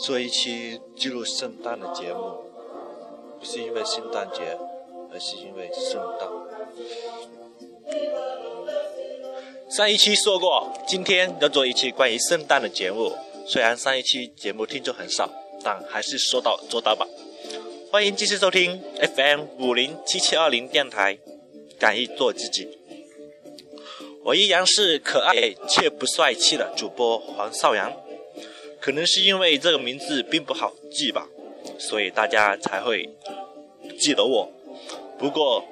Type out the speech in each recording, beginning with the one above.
做一期记录圣诞的节目，不是因为圣诞节，而是因为圣诞。上一期说过，今天要做一期关于圣诞的节目。虽然上一期节目听众很少，但还是说到做到吧。欢迎继续收听 FM 五零七七二零电台，敢于做自己。我依然是可爱却不帅气的主播黄少阳。可能是因为这个名字并不好记吧，所以大家才会记得我。不过，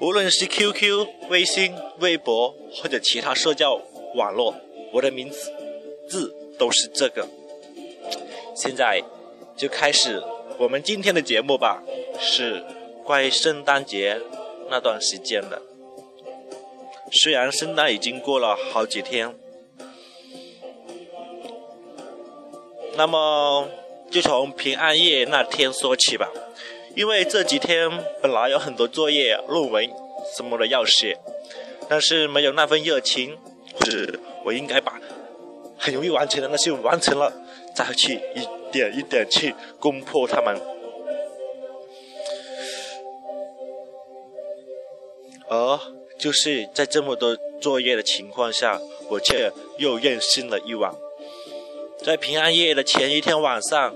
无论是 QQ、微信、微博或者其他社交网络，我的名字字都是这个。现在就开始我们今天的节目吧，是关于圣诞节那段时间的。虽然圣诞已经过了好几天。那么，就从平安夜那天说起吧，因为这几天本来有很多作业、论文什么的要写，但是没有那份热情，或者我应该把很容易完成的那些完成了，再去一点一点去攻破他们。而就是在这么多作业的情况下，我却又任性了一晚。在平安夜的前一天晚上，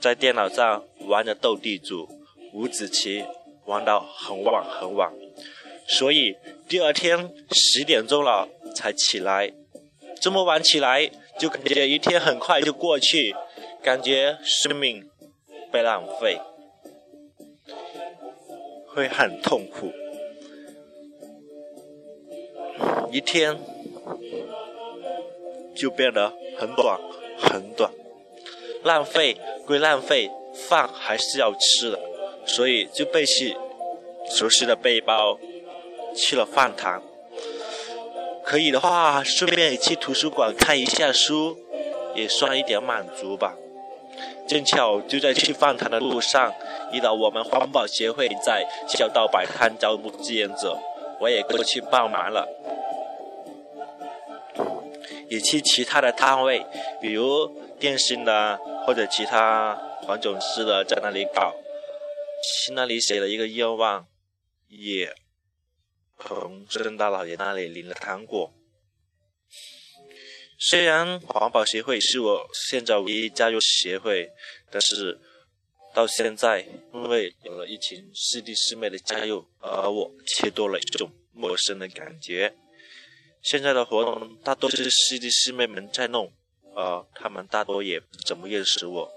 在电脑上玩着斗地主、五子棋，玩到很晚很晚，所以第二天十点钟了才起来。这么晚起来，就感觉一天很快就过去，感觉生命被浪费，会很痛苦。一天就变得。很短，很短，浪费归浪费，饭还是要吃的，所以就背起熟悉的背包去了饭堂。可以的话，顺便也去图书馆看一下书，也算一点满足吧。正巧就在去饭堂的路上，遇到我们环保协会在校道摆摊招募志愿者，我也过去帮忙了。也去其他的摊位，比如电信的或者其他黄总司的，在那里搞，去那里写了一个愿望，也从圣诞老爷那里领了糖果。虽然环保协会是我现在唯一加入协会，但是到现在，因为有了一群师弟师妹的加入，而我却多了一种陌生的感觉。现在的活动大多是师弟师妹们在弄，而，他们大多也不怎么认识我，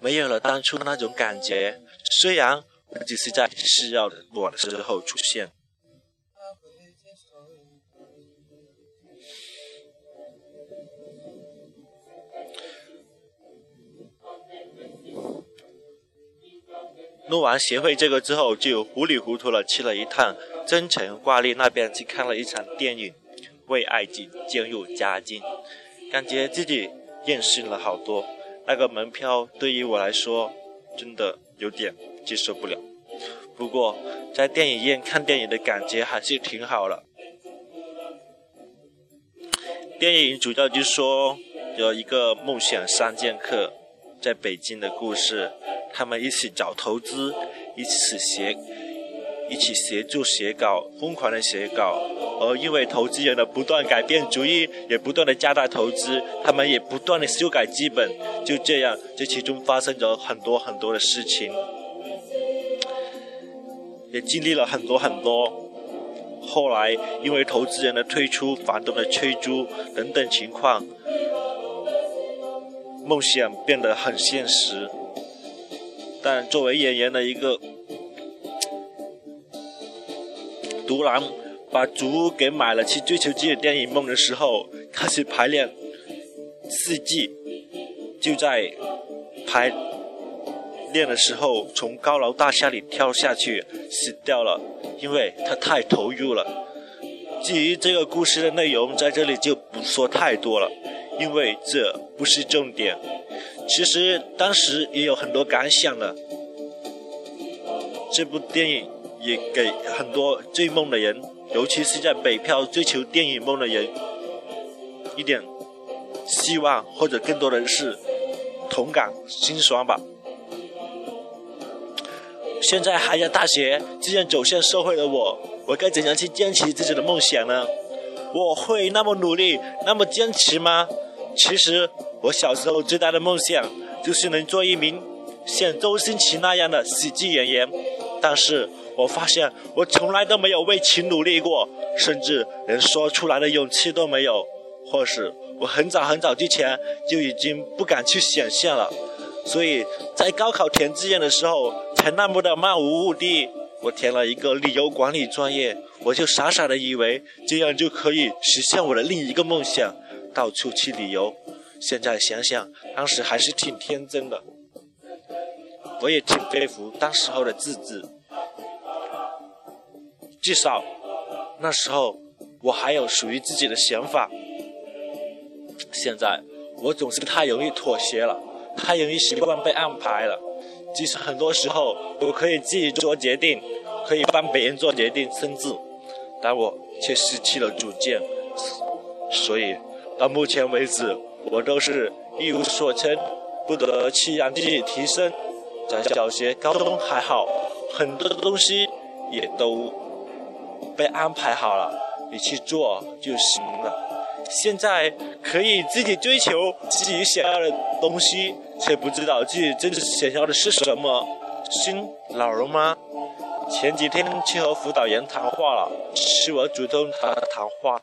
没有了当初那种感觉。虽然只是在需要我的时候出现。录完协会这个之后，就糊里糊涂的去了一趟。增城挂历那边去看了一场电影，为爱情渐入佳境，感觉自己任性了好多。那个门票对于我来说真的有点接受不了。不过在电影院看电影的感觉还是挺好的。电影主要就说有一个梦想三剑客在北京的故事，他们一起找投资，一起写。一起协助写稿，疯狂的写稿，而因为投资人的不断改变主意，也不断的加大投资，他们也不断的修改剧本，就这样，这其中发生着很多很多的事情，也经历了很多很多。后来因为投资人的退出、房东的催租等等情况，梦想变得很现实。但作为演员的一个。独狼把主给买了，去追求自己的电影梦的时候，开始排练四季，就在排练的时候，从高楼大厦里跳下去死掉了，因为他太投入了。至于这个故事的内容，在这里就不说太多了，因为这不是重点。其实当时也有很多感想的，这部电影也给很多追梦的人，尤其是在北漂追求电影梦的人，一点希望，或者更多的是同感心酸吧。现在还在大学，即将走向社会的我，我该怎样去坚持自己的梦想呢？我会那么努力，那么坚持吗？其实我小时候最大的梦想就是能做一名像周星驰那样的喜剧演员，但是我发现我从来都没有为其努力过，甚至连说出来的勇气都没有，或是我很早很早之前就已经不敢去想象了。所以在高考填志愿的时候，才那么的漫无目的。我填了一个旅游管理专业，我就傻傻的以为这样就可以实现我的另一个梦想，到处去旅游。现在想想，当时还是挺天真的。我也挺佩服当时候的自己，至少那时候我还有属于自己的想法。现在我总是太容易妥协了。太容易习惯被安排了，其实很多时候我可以自己做决定，可以帮别人做决定，甚至，但我却失去了主见。所以到目前为止，我都是一无所成，不得去让自己提升。在小学、高中还好，很多东西也都被安排好了，你去做就行了。现在可以自己追求自己想要的东西，却不知道自己真正想要的是什么。新老了吗？前几天去和辅导员谈话了，是我主动和他谈话，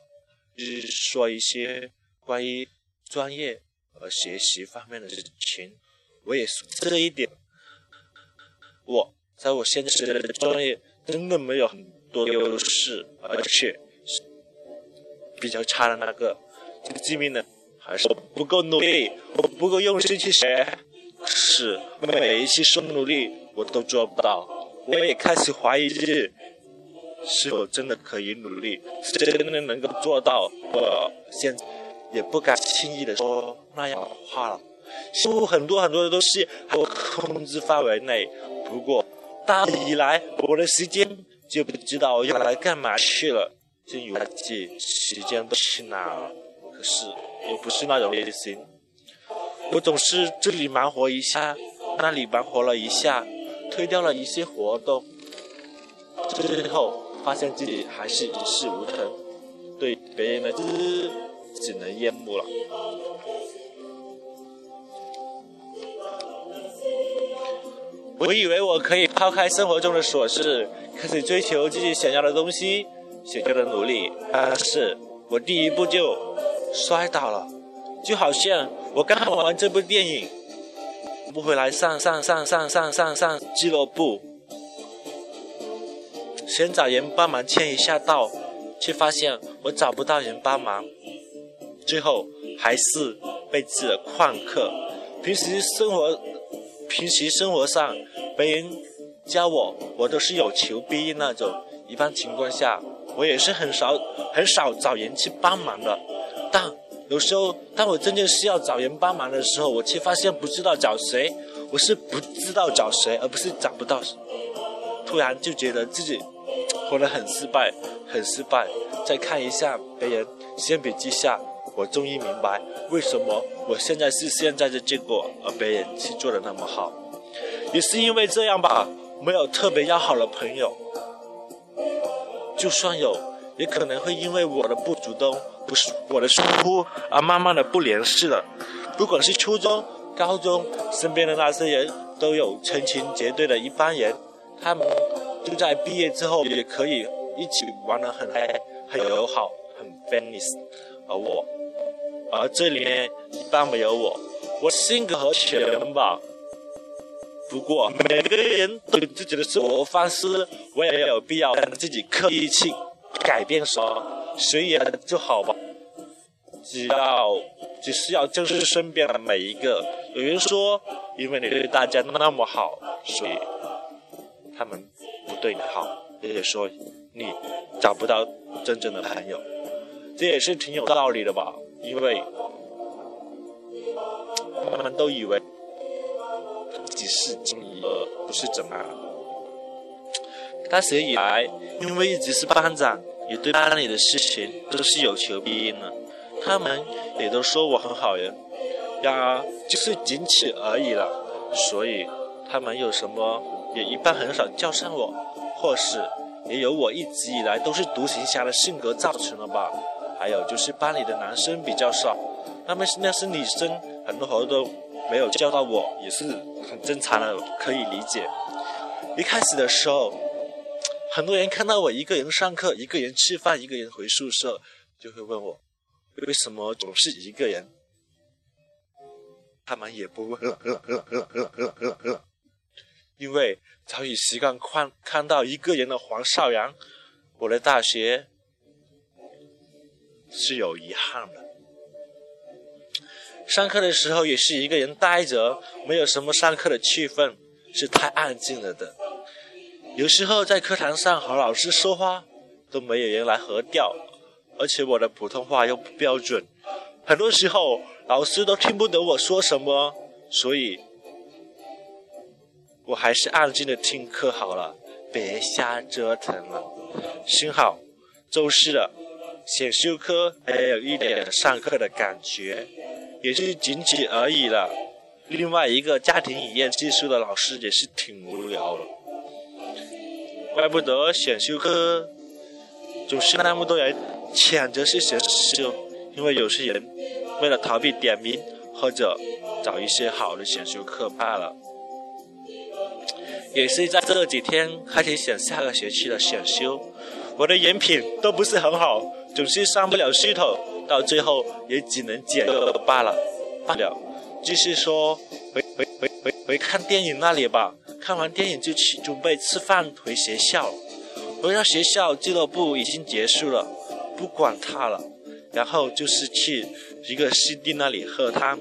是说一些关于专业和学习方面的事情。我也说这一点，我在我现在的专业真的没有很多优势，而且。比较差的那个，这个致命的还是我不够努力，我不够用心去学，是每一次说努力我都做不到，我也开始怀疑自己是否真的可以努力，是真的能够做到。我现在也不敢轻易的说那样的话了，似乎很多很多的东西在我控制范围内，不过大以来我的时间就不知道用来干嘛去了。真有记，时间都去哪了？可是我不是那种类型，我总是这里忙活一下，那里忙活了一下，推掉了一些活动，最后发现自己还是一事无成，对别人的只只能厌恶了。我以为我可以抛开生活中的琐事，开始追求自己想要的东西。想要的努力，但是。我第一步就摔倒了，就好像我刚看完这部电影，不回来上上上上上上上俱乐部，想找人帮忙签一下到，却发现我找不到人帮忙，最后还是被自己旷课。平时生活，平时生活上，别人教我，我都是有求必应那种，一般情况下。我也是很少很少找人去帮忙的，但有时候当我真正需要找人帮忙的时候，我却发现不知道找谁。我是不知道找谁，而不是找不到。突然就觉得自己活得很失败，很失败。再看一下别人，相比之下，我终于明白为什么我现在是现在的结果，而别人却做的那么好。也是因为这样吧，没有特别要好的朋友。就算有，也可能会因为我的不主动，不是我的疏忽而慢慢的不联系了。不管是初中、高中，身边的那些人都有成群结队的一帮人，他们就在毕业之后也可以一起玩得很嗨、很友好、很 friendly。而我，而这里面一般没有我，我性格和潜能吧。不过每个人都有自己的生活方式，我也没有必要让自己刻意去改变什么，随缘就好吧。只要只需要珍视身边的每一个。有人说，因为你对大家那么好，所以他们不对你好。也说你找不到真正的朋友，这也是挺有道理的吧？因为他们都以为。己是经营，不是怎么大学以来，因为一直是班长，也对班里的事情都是有求必应的。他们也都说我很好人，然而就是仅此而已了。所以他们有什么也一般很少叫上我，或是也有我一直以来都是独行侠的性格造成的吧。还有就是班里的男生比较少，那么那是女生，很多活动没有叫到我，也是很正常的，可以理解。一开始的时候，很多人看到我一个人上课，一个人吃饭，一个人回宿舍，就会问我。为什么总是一个人？他们也不问了，因为早已习惯看看到一个人的黄少阳。我的大学是有遗憾的，上课的时候也是一个人呆着，没有什么上课的气氛，是太安静了的。有时候在课堂上和老师说话，都没有人来核调。而且我的普通话又不标准，很多时候老师都听不懂我说什么，所以我还是安静的听课好了，别瞎折腾了。幸好周四了，选修课还有一点上课的感觉，也是仅此而已了。另外一个家庭影院技术的老师也是挺无聊的，怪不得选修课总是那么多人。抢着去选修，因为有些人为了逃避点名或者找一些好的选修课罢了。也是在这几天开始选下个学期的选修，我的人品都不是很好，总是上不了系统，到最后也只能捡个罢了。罢了，就是说回回回回回看电影那里吧，看完电影就去准备吃饭回学校。回到学校，俱乐部已经结束了。不管他了，然后就是去一个师弟那里喝汤，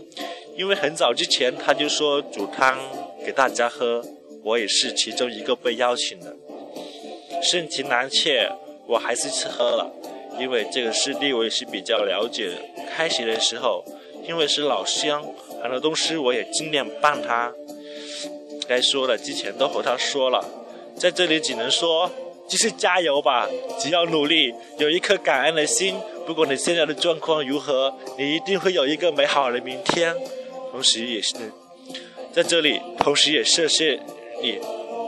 因为很早之前他就说煮汤给大家喝，我也是其中一个被邀请的。盛情难却，我还是去喝了，因为这个师弟我也是比较了解。开学的时候，因为是老乡，很多东西我也尽量帮他。该说的之前都和他说了，在这里只能说。继续加油吧！只要努力，有一颗感恩的心，不管你现在的状况如何，你一定会有一个美好的明天。同时，也是在这里，同时也谢谢你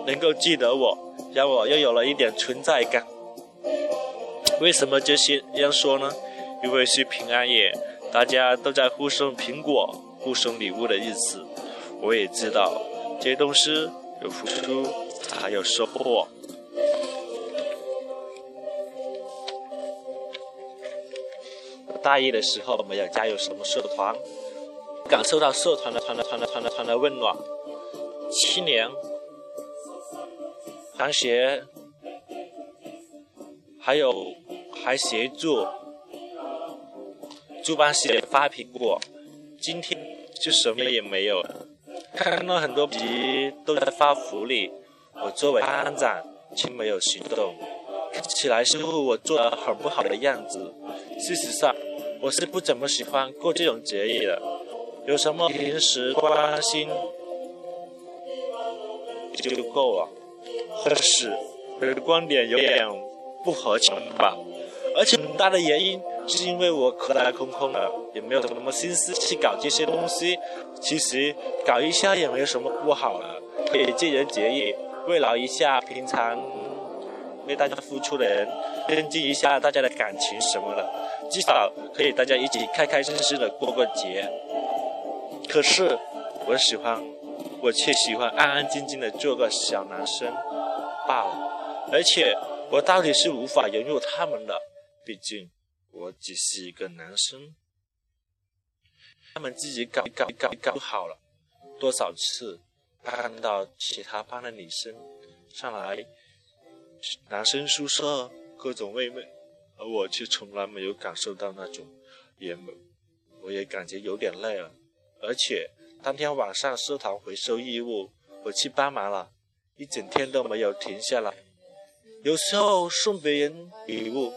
能够记得我，让我又有了一点存在感。为什么这些样说呢？因为是平安夜，大家都在互送苹果、互送礼物的日子。我也知道，这些东西有付出才有收获。大一的时候没有加入什么社团，感受到社团的团的团的团的团的温暖。七年，同学，还有还协助助办写发苹果，今天就什么也没有。看到很多皮都在发福利，我作为班长却没有行动，看起来似乎我做的很不好的样子。事实上。我是不怎么喜欢过这种节日的，有什么平时关心就够了。可是我的观点有点不合情吧，而且很大的原因是因为我口袋空空的，也没有什么心思去搞这些东西。其实搞一下也没有什么不好的，可以借人节日慰劳一下平常为大家付出的人，增进一下大家的感情什么的。至少可以大家一起开开心心的过个节。可是我喜欢，我却喜欢安安静静的做个小男生罢了。而且我到底是无法融入他们的，毕竟我只是一个男生。他们自己搞搞搞搞好了，多少次看到其他班的女生上来男生宿舍各种慰问。而我却从来没有感受到那种也没，我也感觉有点累了。而且当天晚上社团回收衣物，我去帮忙了，一整天都没有停下来。有时候送别人礼物，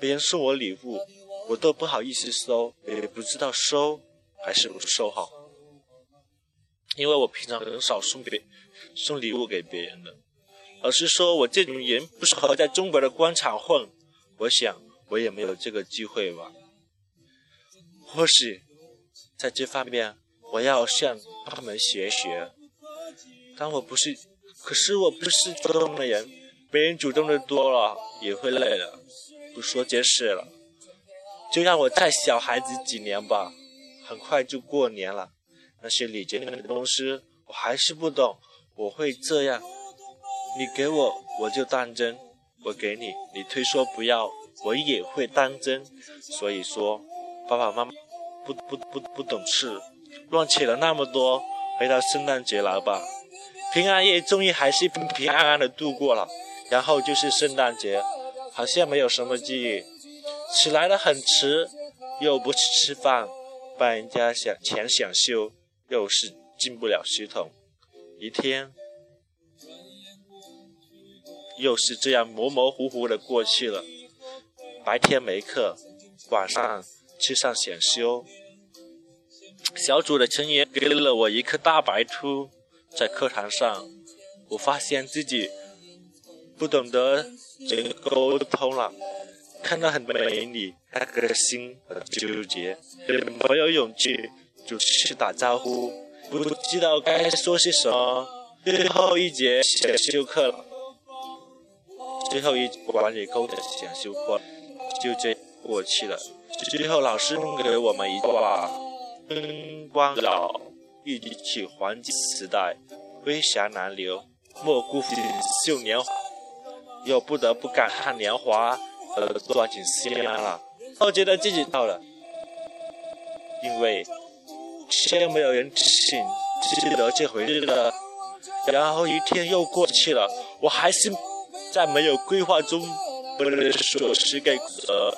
别人送我礼物，我都不好意思收，也不知道收还是不收好，因为我平常很少送别送礼物给别人的。老实说我这种人不适合在中国的官场混，我想我也没有这个机会吧。或许在这方面我要向他们学学，但我不是，可是我不是主动的人，别人主动的多了也会累的。不说这事了，就让我再小孩子几年吧，很快就过年了。那些礼节的东西我还是不懂，我会这样。你给我，我就当真；我给你，你推说不要，我也会当真。所以说，爸爸妈妈不不不不懂事，乱起了那么多。回到圣诞节来吧，平安夜终于还是平平安安的度过了。然后就是圣诞节，好像没有什么记忆。起来的很迟，又不去吃饭，帮人家想钱想修，又是进不了系统。一天。又是这样模模糊糊的过去了。白天没课，晚上去上选修。小组的成员给了我一颗大白兔，在课堂上，我发现自己不懂得怎么沟通了，看到很多美女，那个心很纠结，没有勇气就去打招呼，不知道该说些什么。最后一节选修课了。最后一管理沟的选修课就这过去了。最后老师送给我们一句话：“春光老，一起黄金时代，飞翔南流，莫辜负绣年华。”又不得不感叹年华呃抓紧时间了。我觉得自己到了，因为先没有人请记得这回事了。然后一天又过去了，我还是。在没有规划中，不能说是给呃，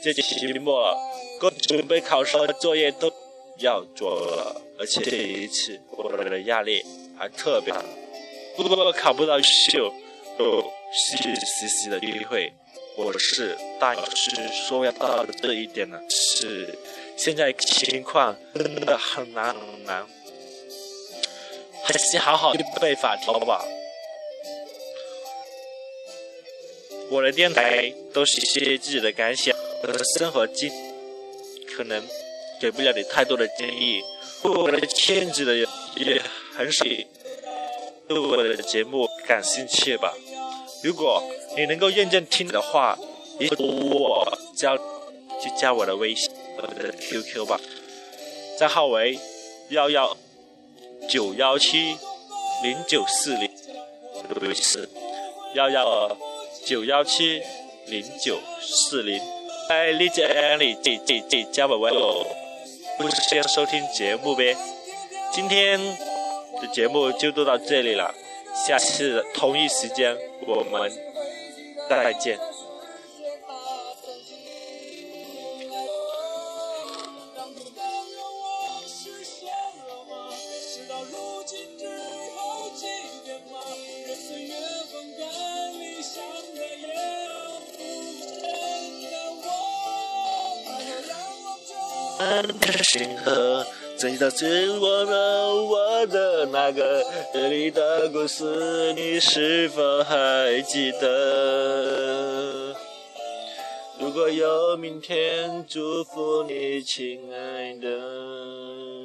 这期末，各准备考试的作业都要做了，而且这一次我的压力还特别大，如果考不到秀，就是实习的机会。我是大老师说要到这一点呢，是现在情况真的很难很难，还是好好的背法条吧。我的电台都是一些自己的感想和生活经，可能给不了你太多的建议。我的圈子的人也很少对我的节目感兴趣吧。如果你能够认真听的话，也我加就加我的微信我的 QQ 吧，账号为幺幺九幺七零九四零，对，是幺幺。九幺七零九四零，哎，理解你这这这加我微哦，不是先收听节目呗？今天的节目就录到这里了，下次同一时间我们再见。的星河，曾经的是我的我的那个你的故事，你是否还记得？如果有明天，祝福你，亲爱的。